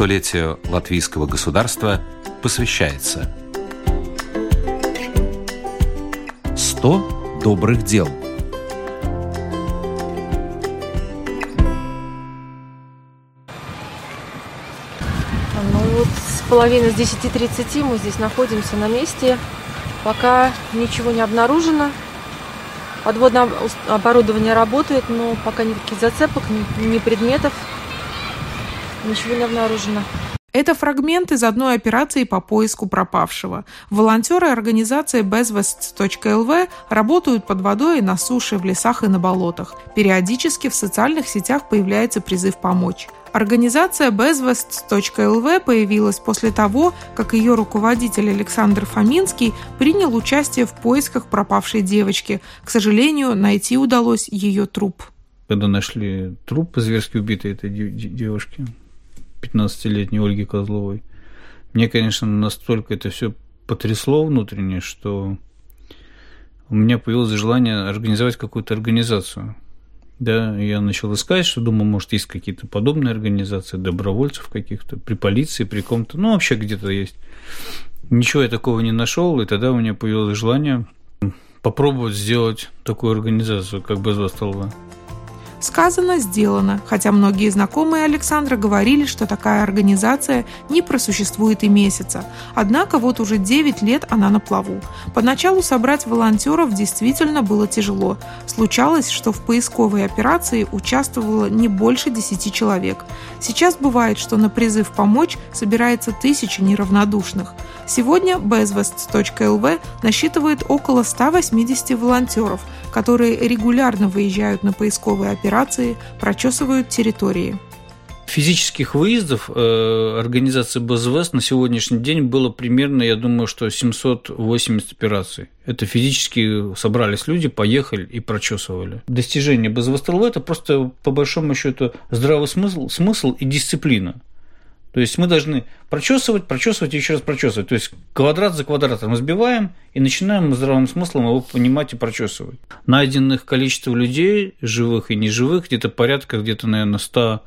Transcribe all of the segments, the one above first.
столетию латвийского государства посвящается 100 добрых дел – половина с 10.30 мы здесь находимся на месте. Пока ничего не обнаружено. Подводное оборудование работает, но пока никаких зацепок, ни предметов. Ничего не обнаружено. Это фрагмент из одной операции по поиску пропавшего. Волонтеры организации bezvest.lv работают под водой и на суше, в лесах и на болотах. Периодически в социальных сетях появляется призыв помочь. Организация bezvest.lv появилась после того, как ее руководитель Александр Фоминский принял участие в поисках пропавшей девочки. К сожалению, найти удалось ее труп. Когда нашли труп зверски убитой этой девушки, 15-летней Ольги Козловой, мне, конечно, настолько это все потрясло внутренне, что у меня появилось желание организовать какую-то организацию – да, я начал искать, что думаю, может, есть какие-то подобные организации, добровольцев каких-то, при полиции, при ком-то, ну, вообще где-то есть. Ничего я такого не нашел, и тогда у меня появилось желание попробовать сделать такую организацию, как Безвостолва. Сказано, сделано, хотя многие знакомые Александра говорили, что такая организация не просуществует и месяца. Однако вот уже 9 лет она на плаву. Поначалу собрать волонтеров действительно было тяжело. Случалось, что в поисковой операции участвовало не больше 10 человек. Сейчас бывает, что на призыв помочь собирается тысяча неравнодушных. Сегодня bezvest.lv насчитывает около 180 волонтеров, которые регулярно выезжают на поисковые операции прочесывают территории. Физических выездов э, организации БЗВС на сегодняшний день было примерно, я думаю, что 780 операций. Это физически собрались люди, поехали и прочесывали. Достижение БЗВС это просто, по большому счету, здравый смысл, смысл и дисциплина. То есть мы должны прочесывать, прочесывать и еще раз прочесывать. То есть квадрат за квадратом разбиваем и начинаем здравым смыслом его понимать и прочесывать. Найденных количество людей, живых и неживых, где-то порядка, где-то, наверное, 100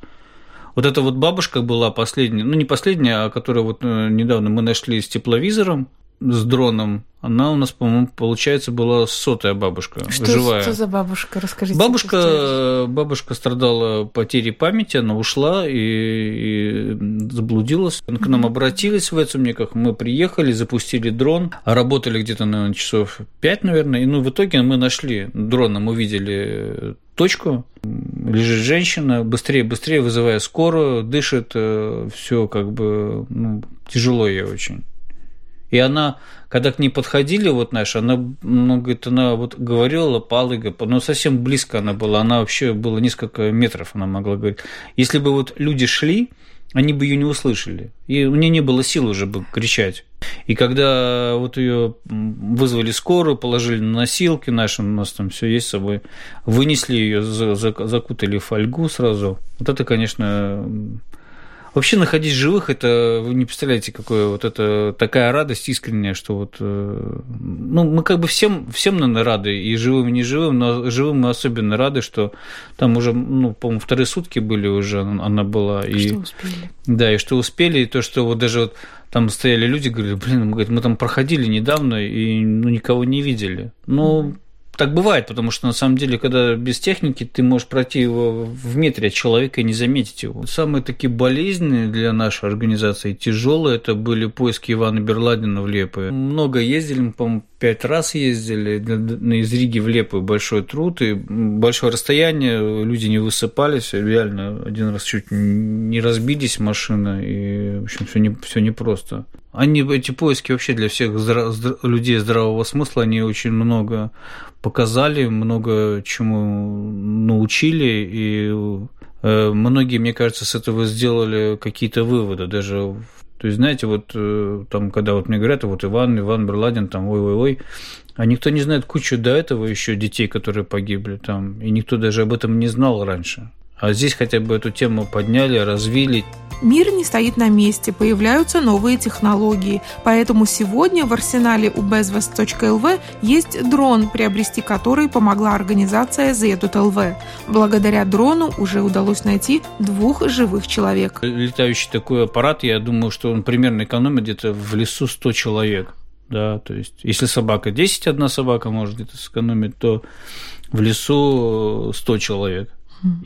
вот эта вот бабушка была последняя, ну не последняя, а которая вот э, недавно мы нашли с тепловизором, с дроном, она у нас, по-моему, получается, была сотая бабушка, что, живая. Что за бабушка? Расскажите. Бабушка, бабушка страдала потерей памяти, она ушла и, и заблудилась. К нам обратились в Эцумниках, мы приехали, запустили дрон, работали где-то, наверное, часов пять, наверное, и ну, в итоге мы нашли дроном, увидели точку, лежит женщина, быстрее, быстрее вызывая скорую, дышит, э, все как бы ну, тяжело ей очень. И она, когда к ней подходили, вот, знаешь, она, ну, говорит, она вот говорила, палыга, ну, совсем близко она была, она вообще было несколько метров, она могла говорить. Если бы вот люди шли, они бы ее не услышали. И у нее не было сил уже бы кричать. И когда вот ее вызвали скорую, положили на носилки наши, у нас там все есть с собой, вынесли ее, закутали в фольгу сразу. Вот это, конечно, Вообще находить живых, это вы не представляете, какое вот это такая радость искренняя, что вот, э, ну, мы как бы всем, всем, наверное, рады, и живым, и неживым, но живым мы особенно рады, что там уже, ну, по-моему, вторые сутки были уже, она была. И, что успели. Да, и что успели, и то, что вот даже вот там стояли люди, говорили, блин, мы, мы там проходили недавно и ну, никого не видели. Ну, так бывает, потому что на самом деле, когда без техники, ты можешь пройти его в метре от человека и не заметить его. Самые такие болезненные для нашей организации, тяжелые, это были поиски Ивана Берладина в Лепое. Много ездили, мы, по-моему, пять раз ездили из Риги в Лепую, большой труд и большое расстояние, люди не высыпались, реально один раз чуть не разбились машина, и, в общем, все не, все непросто. Они, эти поиски вообще для всех здра- людей здравого смысла, они очень много показали, много чему научили, и э, многие, мне кажется, с этого сделали какие-то выводы, даже то есть, знаете, вот э, там, когда вот мне говорят, вот Иван, Иван Берладин, там, ой-ой-ой, а никто не знает кучу до этого еще детей, которые погибли там, и никто даже об этом не знал раньше. А здесь хотя бы эту тему подняли, развили. Мир не стоит на месте, появляются новые технологии, поэтому сегодня в арсенале у bezvest.lv есть дрон, приобрести который помогла организация ZETUT.LV. Благодаря дрону уже удалось найти двух живых человек. Летающий такой аппарат, я думаю, что он примерно экономит где-то в лесу 100 человек. Да, то есть, если собака 10, одна собака может где-то сэкономить, то в лесу 100 человек.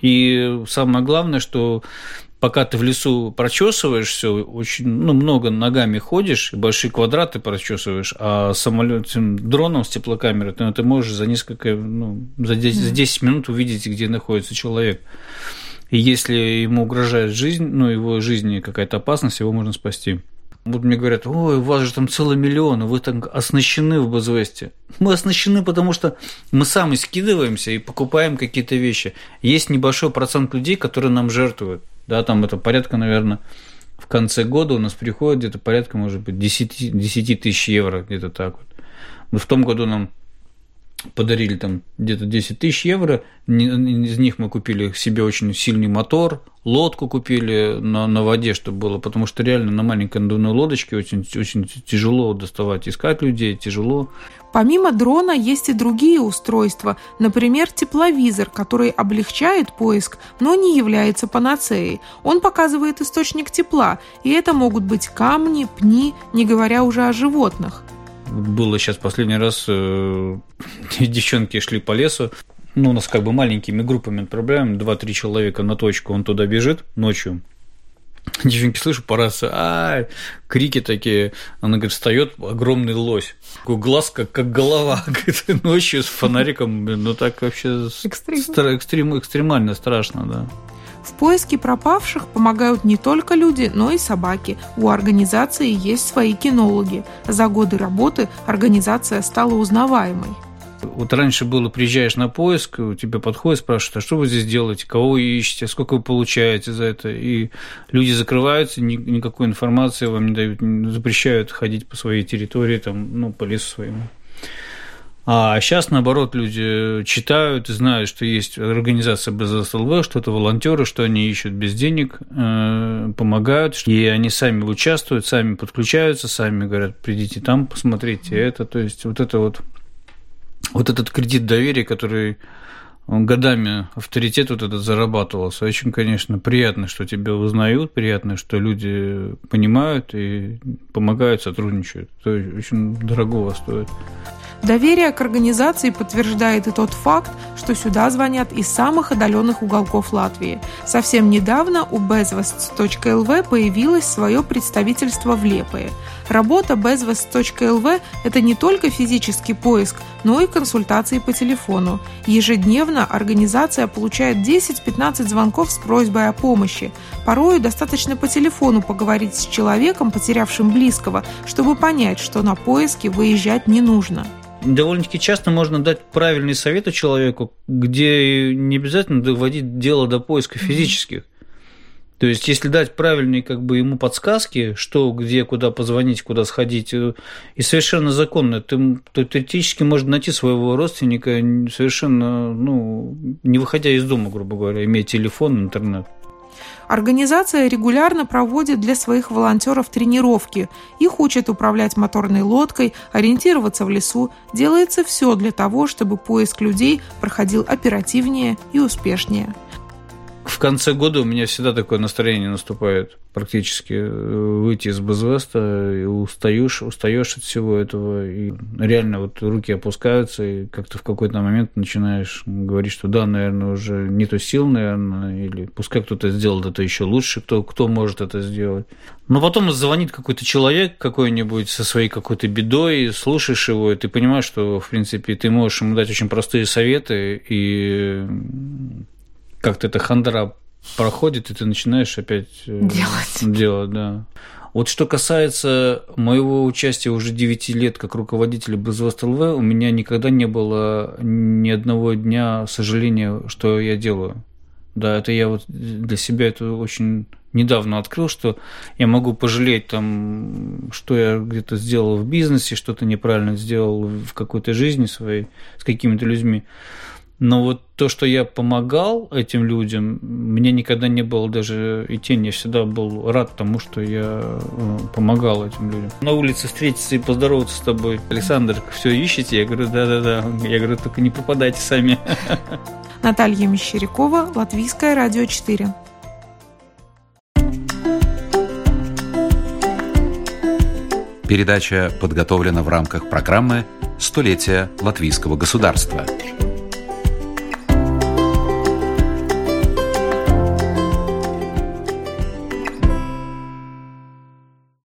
И самое главное, что пока ты в лесу прочесываешь все, очень ну, много ногами ходишь, большие квадраты прочесываешь, а самолетом, дроном с теплокамерой ты, ты можешь за несколько, ну, за 10, за 10 минут увидеть, где находится человек. И если ему угрожает жизнь, ну, его жизни какая-то опасность, его можно спасти. Вот мне говорят, ой, у вас же там целый миллион, вы там оснащены в Базвесте. Мы оснащены, потому что мы сами скидываемся и покупаем какие-то вещи. Есть небольшой процент людей, которые нам жертвуют. Да, там это порядка, наверное, в конце года у нас приходит где-то порядка, может быть, 10, 10 тысяч евро, где-то так вот. Мы в том году нам подарили там где-то 10 тысяч евро, из них мы купили себе очень сильный мотор, лодку купили на, на воде, чтобы было, потому что реально на маленькой надувной лодочке очень, очень тяжело доставать, искать людей, тяжело. Помимо дрона есть и другие устройства, например, тепловизор, который облегчает поиск, но не является панацеей. Он показывает источник тепла, и это могут быть камни, пни, не говоря уже о животных было сейчас последний раз, э, девчонки шли по лесу, ну, у нас как бы маленькими группами отправляем, 2-3 человека на точку, он туда бежит ночью, Девчонки, слышу по рации, а, крики такие. Она говорит, встает огромный лось. Такой глаз, как, как голова, говорит, ночью с фонариком. Ну, так вообще Экстрим. Экстрем, экстремально страшно, да. В поиске пропавших помогают не только люди, но и собаки. У организации есть свои кинологи. За годы работы организация стала узнаваемой. Вот раньше было, приезжаешь на поиск, у тебя подходит, спрашивают, а что вы здесь делаете, кого вы ищете, сколько вы получаете за это. И люди закрываются, никакой информации вам не дают, запрещают ходить по своей территории, там, ну, по лесу своему. А сейчас, наоборот, люди читают и знают, что есть организация БЗСЛВ, что это волонтеры, что они ищут без денег, э, помогают, и они сами участвуют, сами подключаются, сами говорят, придите там, посмотрите это. То есть вот это вот, вот этот кредит доверия, который годами авторитет вот этот зарабатывался. Очень, конечно, приятно, что тебя узнают, приятно, что люди понимают и помогают, сотрудничают. Это очень дорогого стоит. Доверие к организации подтверждает и тот факт, что сюда звонят из самых отдаленных уголков Латвии. Совсем недавно у bezvest.lv появилось свое представительство в Лепое. Работа bezvest.lv – это не только физический поиск, но и консультации по телефону. Ежедневно организация получает 10-15 звонков с просьбой о помощи. Порою достаточно по телефону поговорить с человеком, потерявшим близкого, чтобы понять, что на поиски выезжать не нужно довольно-таки часто можно дать правильные советы человеку, где не обязательно доводить дело до поиска физических. То есть, если дать правильные как бы ему подсказки, что, где, куда позвонить, куда сходить, э, и совершенно законно, ты, то теоретически можно найти своего родственника совершенно, ну, не выходя из дома, грубо говоря, имея телефон, интернет. Организация регулярно проводит для своих волонтеров тренировки. Их учат управлять моторной лодкой, ориентироваться в лесу. Делается все для того, чтобы поиск людей проходил оперативнее и успешнее в конце года у меня всегда такое настроение наступает, практически э, выйти из Базвеста, и устаешь, устаешь от всего этого, и реально вот руки опускаются, и как-то в какой-то момент начинаешь говорить, что да, наверное, уже нету сил, наверное, или пускай кто-то сделает это еще лучше, кто, кто может это сделать. Но потом звонит какой-то человек какой-нибудь со своей какой-то бедой, слушаешь его, и ты понимаешь, что, в принципе, ты можешь ему дать очень простые советы, и как-то эта хандра проходит, и ты начинаешь опять э, делать. делать да. Вот что касается моего участия уже 9 лет как руководителя Бразвост ЛВ, у меня никогда не было ни одного дня сожаления, что я делаю. Да, это я вот для себя это очень недавно открыл, что я могу пожалеть там, что я где-то сделал в бизнесе, что-то неправильно сделал в какой-то жизни своей с какими-то людьми. Но вот то, что я помогал этим людям, мне никогда не было даже и тени. Я всегда был рад тому, что я э, помогал этим людям. На улице встретиться и поздороваться с тобой. Александр, все ищете? Я говорю, да-да-да. Я говорю, только не пропадайте сами. Наталья Мещерякова, Латвийское радио 4. Передача подготовлена в рамках программы «Столетие латвийского государства».